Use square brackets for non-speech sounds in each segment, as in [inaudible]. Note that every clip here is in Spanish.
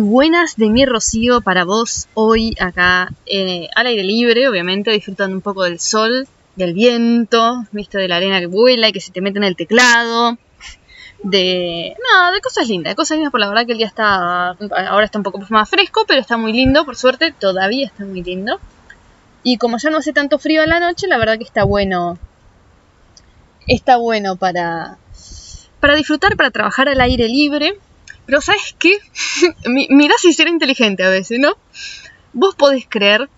buenas de mi Rocío para vos hoy acá eh, al aire libre, obviamente disfrutando un poco del sol, del viento, viste, de la arena que vuela y que se te mete en el teclado, de no, de cosas lindas, de cosas lindas por la verdad que el día está ahora está un poco más fresco, pero está muy lindo, por suerte todavía está muy lindo. Y como ya no hace tanto frío en la noche, la verdad que está bueno está bueno para para disfrutar, para trabajar al aire libre pero ¿sabes qué? [laughs] Mirá si será inteligente a veces, ¿no? Vos podés creer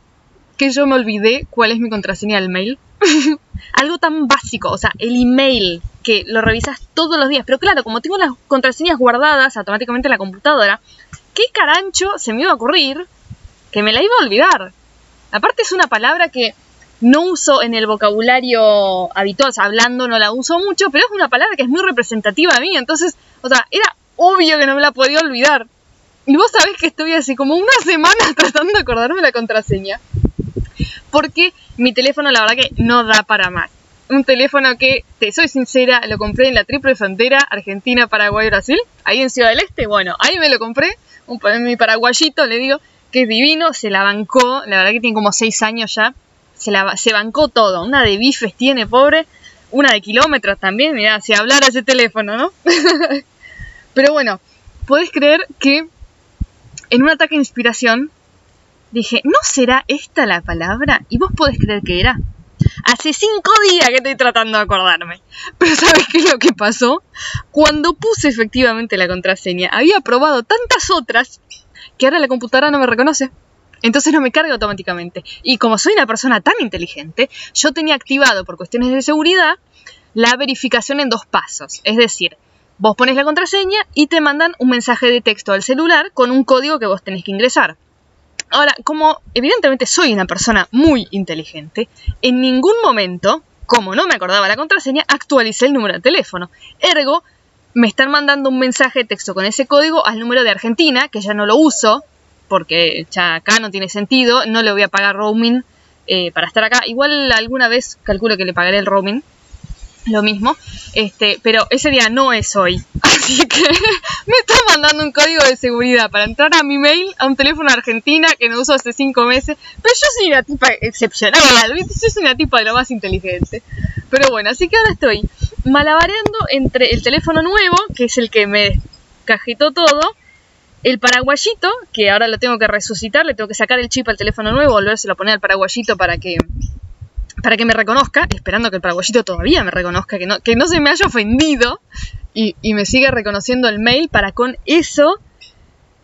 que yo me olvidé cuál es mi contraseña del mail. [laughs] Algo tan básico, o sea, el email, que lo revisas todos los días. Pero claro, como tengo las contraseñas guardadas automáticamente en la computadora, ¿qué carancho se me iba a ocurrir que me la iba a olvidar? Aparte es una palabra que no uso en el vocabulario habitual, o sea, hablando no la uso mucho, pero es una palabra que es muy representativa a mí, entonces, o sea, era obvio que no me la podía olvidar. Y vos sabés que estoy así como una [laughs] semana tratando de acordarme la contraseña. Porque mi teléfono la verdad que no da para más. Un teléfono que, te soy sincera, lo compré en la triple frontera Argentina, Paraguay, Brasil. Ahí en Ciudad del Este, bueno, ahí me lo compré. Un, mi paraguayito, le digo, que es divino, se la bancó. La verdad que tiene como 6 años ya. Se, la, se bancó todo. Una de bifes tiene, pobre. Una de kilómetros también. Mirá, si hablara ese teléfono, ¿no? [laughs] Pero bueno, puedes creer que en un ataque de inspiración dije, ¿no será esta la palabra? Y vos podés creer que era. Hace cinco días que estoy tratando de acordarme. Pero ¿sabes qué es lo que pasó? Cuando puse efectivamente la contraseña, había probado tantas otras que ahora la computadora no me reconoce. Entonces no me carga automáticamente. Y como soy una persona tan inteligente, yo tenía activado por cuestiones de seguridad la verificación en dos pasos. Es decir, Vos pones la contraseña y te mandan un mensaje de texto al celular con un código que vos tenés que ingresar. Ahora, como evidentemente soy una persona muy inteligente, en ningún momento, como no me acordaba la contraseña, actualicé el número de teléfono. Ergo, me están mandando un mensaje de texto con ese código al número de Argentina, que ya no lo uso, porque ya acá no tiene sentido, no le voy a pagar roaming eh, para estar acá. Igual alguna vez calculo que le pagaré el roaming, lo mismo, este, pero ese día no es hoy. [laughs] Así que me está mandando un código de seguridad para entrar a mi mail a un teléfono argentina que no uso hace cinco meses. Pero yo soy una tipa excepcional, [laughs] Yo soy una tipa de lo más inteligente. Pero bueno, así que ahora estoy malabareando entre el teléfono nuevo, que es el que me cajetó todo, el paraguayito, que ahora lo tengo que resucitar, le tengo que sacar el chip al teléfono nuevo, volvérselo a poner al paraguayito para que para que me reconozca, esperando que el paraguayito todavía me reconozca, que no, que no se me haya ofendido y, me siga reconociendo el mail para con eso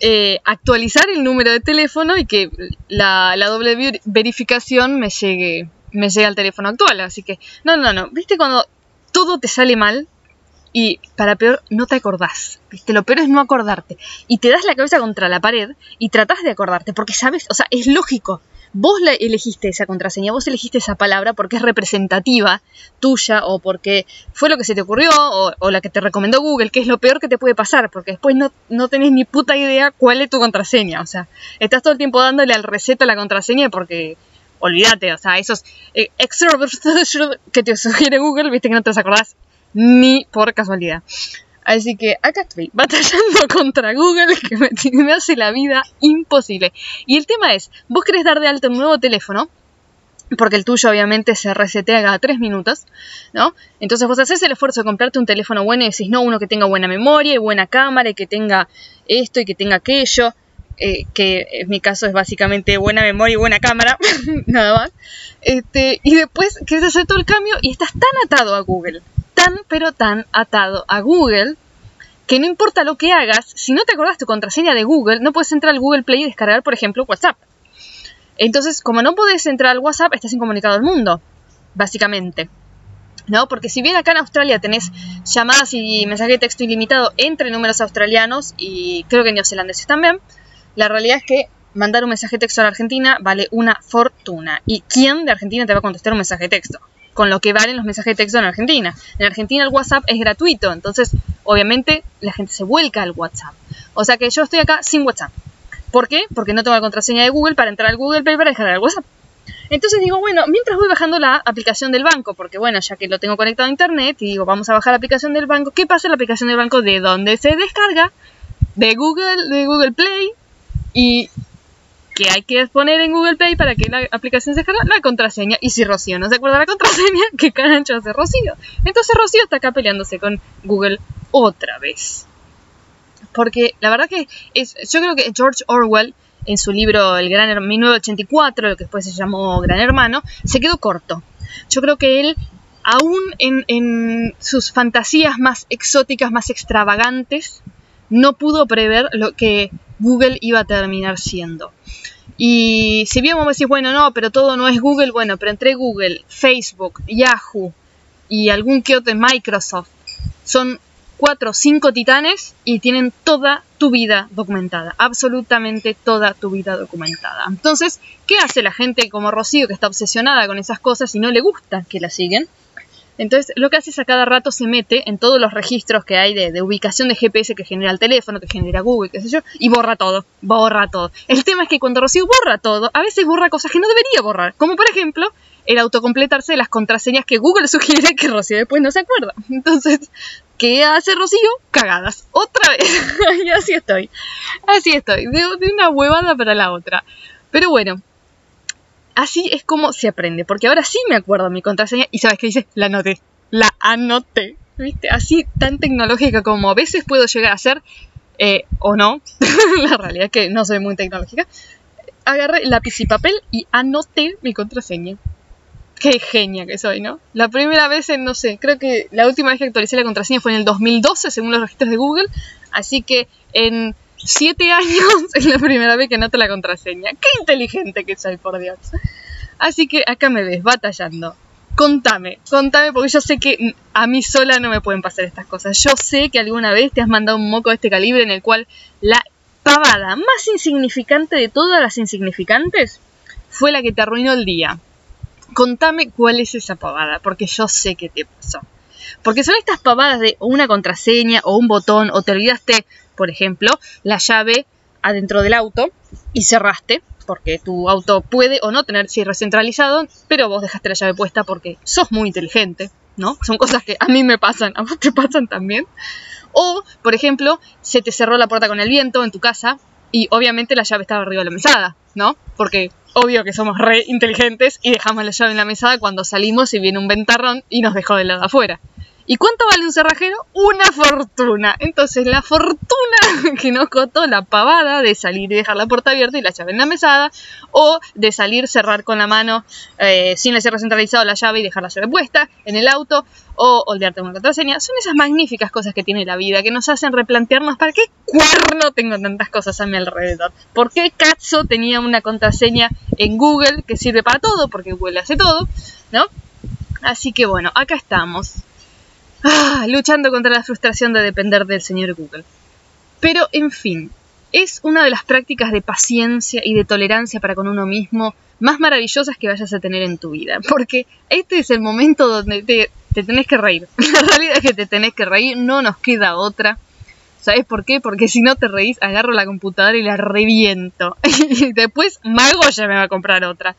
eh, actualizar el número de teléfono y que la, doble verificación me llegue, me llegue al teléfono actual. Así que, no, no, no. ¿Viste cuando todo te sale mal? Y para peor, no te acordás. ¿Viste? Lo peor es no acordarte. Y te das la cabeza contra la pared y tratás de acordarte. Porque sabes, o sea, es lógico vos la elegiste esa contraseña, vos elegiste esa palabra porque es representativa tuya o porque fue lo que se te ocurrió o, la que te recomendó Google, que es lo peor que te puede pasar, porque después no, no tenés ni puta idea cuál es tu contraseña. O sea, estás todo el tiempo dándole al receta la contraseña porque olvídate, o sea, esos eh, [laughs] que te sugiere Google, viste que no te los acordás ni por casualidad. Así que acá estoy, [laughs] batallando contra Google que [laughs] me, hace la vida imposible. Y el tema es, vos querés dar de alta un nuevo teléfono, porque el tuyo obviamente se resetea cada 3 minutos, ¿no? Entonces vos haces el esfuerzo de comprarte un teléfono bueno y decís, no, uno que tenga buena memoria y buena cámara y que tenga esto y que tenga aquello, eh, que en mi caso es básicamente buena memoria y buena cámara, [laughs] nada más. Este, y después querés hacer todo el cambio y estás tan atado a Google, tan pero tan atado a Google que no importa lo que hagas, si no te acordás tu contraseña de Google, no puedes entrar al Google Play y descargar, por ejemplo, WhatsApp. Entonces, como no puedes entrar al WhatsApp, estás incomunicado al mundo, básicamente. ¿No? Porque si bien acá en Australia tenés llamadas y mensajes de texto ilimitado entre números australianos y creo que neozelandeses también, la realidad es que mandar un mensaje de texto a la Argentina vale una fortuna. ¿Y quién de Argentina te va a contestar un mensaje de texto? Con lo que valen los mensajes de texto en Argentina. En Argentina el WhatsApp es gratuito, entonces obviamente la gente se vuelca al WhatsApp. O sea que yo estoy acá sin WhatsApp. ¿Por qué? Porque no tengo la contraseña de Google para entrar al Google Play para descargar el WhatsApp. Entonces digo, bueno, mientras voy bajando la aplicación del banco, porque bueno, ya que lo tengo conectado a internet y digo, vamos a bajar la aplicación del banco, ¿qué pasa en la aplicación del banco? ¿De dónde se descarga? De Google, de Google Play, Y que hay que poner en Google Play para que la aplicación se descargue la contraseña. Y si Rocío no se acuerda la contraseña, [laughs] ¿qué carancho hace Rocío? Entonces Rocío está acá peleándose con Google otra vez. Porque la verdad que es, yo creo que George Orwell, en su libro El Gran 1984, lo que después se llamó Gran Hermano, se quedó corto. Yo creo que él, aún en, en sus fantasías más exóticas, más extravagantes, no pudo prever lo que Google iba a terminar siendo. Y si bien vos decís, bueno, no, pero todo no es Google, bueno, pero entre Google, Facebook, Yahoo y algún que otro Microsoft, son cuatro o cinco titanes y tienen toda tu vida documentada, absolutamente toda tu vida documentada. Entonces, ¿qué hace la gente como Rocío que está obsesionada con esas cosas y no le gusta que la siguen? Entonces, lo que hace es a cada rato se mete en todos los registros que hay de, ubicación de GPS que genera el teléfono, que genera Google, qué sé yo, y borra todo, borra todo. El tema es que cuando Rocío borra todo, a veces borra cosas que no debería borrar, como por ejemplo el autocompletarse de las contraseñas que Google [laughs] sugiere que Rocío después no se acuerda. Entonces, ¿qué hace Rocío? Cagadas. Otra vez. [laughs] y así estoy. Así estoy. De, de una huevada para la otra. Pero bueno, así es como se aprende, porque ahora sí me acuerdo mi contraseña y sabes qué dice, la anoté, la anoté, ¿viste? Así tan tecnológica como a veces puedo llegar a ser, eh, o no, [laughs] la realidad es que no soy muy tecnológica, agarré lápiz y papel y anoté mi contraseña. Qué genia que soy, ¿no? La primera vez en, no sé, creo que la última vez que actualicé la contraseña fue en el 2012, según los registros de Google, así que en siete años [laughs] es la primera vez que anoto la contraseña. Qué inteligente que soy, por Dios. Así que acá me ves, batallando. Contame, contame, porque yo sé que a mí sola no me pueden pasar estas cosas. Yo sé que alguna vez te has mandado un moco de este calibre en el cual la pavada más insignificante de todas las insignificantes fue la que te arruinó el día. Contame cuál es esa pavada, porque yo sé que te pasó. Porque son estas pavadas de una contraseña o un botón o te olvidaste por ejemplo, la llave adentro del auto y cerraste, porque tu auto puede o no tener cierre centralizado, pero vos dejaste la llave puesta porque sos muy inteligente, ¿no? Son cosas que a mí me pasan, a vos te pasan también. O, por ejemplo, se te cerró la puerta con el viento en tu casa y obviamente la llave estaba arriba de la mesada, ¿no? Porque obvio que somos re inteligentes y dejamos la llave en la mesada cuando salimos y viene un ventarrón y nos dejó del lado afuera. ¿Y cuánto vale un cerrajero? Una fortuna. Entonces, la fortuna [laughs] que nos costó la pavada de salir y dejar la puerta abierta y la llave en la mesada, o de salir, cerrar con la mano eh, sin el cierre centralizado la llave y dejar la llave puesta en el auto, o olvidarte una contraseña. Son esas magníficas cosas que tiene la vida que nos hacen replantearnos para qué cuerno tengo tantas cosas a mi alrededor. ¿Por qué Katzo tenía una contraseña en Google que sirve para todo? Porque Google hace todo, ¿no? Así que bueno, acá estamos Ah, luchando contra la frustración de depender del señor Google. Pero, en fin, es una de las prácticas de paciencia y de tolerancia para con uno mismo más maravillosas que vayas a tener en tu vida. Porque este es el momento donde te, te tenés que reír. [laughs] La realidad es que te tenés que reír, no nos queda otra. ¿Sabes por qué? Porque si no te reís, agarro la computadora y la reviento. [laughs] y después Mago ya me va a comprar otra.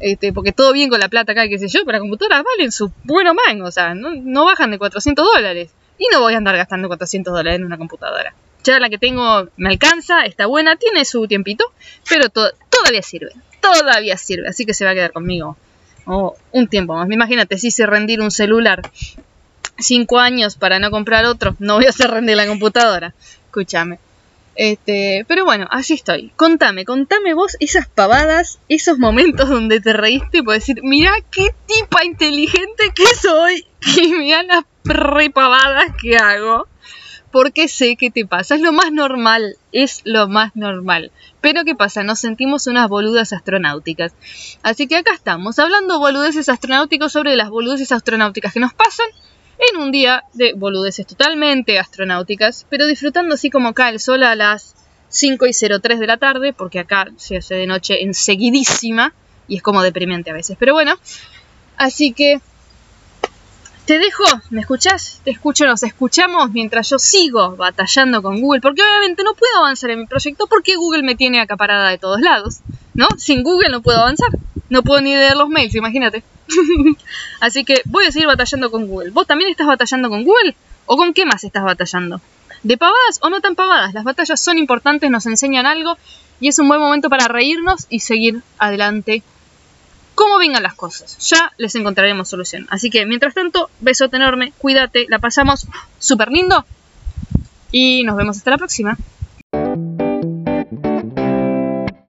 Este, porque todo bien con la plata acá, qué sé yo, pero las computadoras valen su bueno man, o sea, no, bajan de 400 dólares. Y no voy a andar gastando 400 dólares en una computadora. Ya la que tengo me alcanza, está buena, tiene su tiempito, pero todavía sirve, todavía sirve, así que se va a quedar conmigo un tiempo más. Imagínate, si se rendir un celular cinco años para no comprar otro, no voy a hacer rendir la computadora. Escúchame. Este, pero bueno, así estoy. Contame, contame vos esas pavadas, esos momentos donde te reíste y puedes decir, mira qué tipa inteligente que soy [laughs] y mira las repavadas que hago. Porque sé que te pasa, es lo más normal, es lo más normal. Pero ¿qué pasa? Nos sentimos unas boludas astronáuticas. Así que acá estamos, hablando boludeces astronáuticos sobre las boludeces astronáuticas que nos pasan en un día de boludeces totalmente astronáuticas, pero disfrutando así como cae el sol a las 5 y 03 de la tarde, porque acá se hace de noche enseguidísima y es como deprimente a veces. Pero bueno, así que te dejo, ¿me escuchás? Te escucho, nos escuchamos mientras yo sigo batallando con Google, porque obviamente no puedo avanzar en mi proyecto porque Google me tiene acaparada de todos lados, ¿no? Sin Google no puedo avanzar, no puedo ni leer los mails, imagínate. [laughs] Así que voy a seguir batallando con Google. ¿Vos también estás batallando con Google? ¿O con qué más estás batallando? De pavadas o no tan pavadas, las batallas son importantes, nos enseñan algo y es un buen momento para reírnos y seguir adelante como vengan las cosas. Ya les encontraremos solución. Así que mientras tanto, besote enorme, cuídate, la pasamos súper lindo y nos vemos hasta la próxima.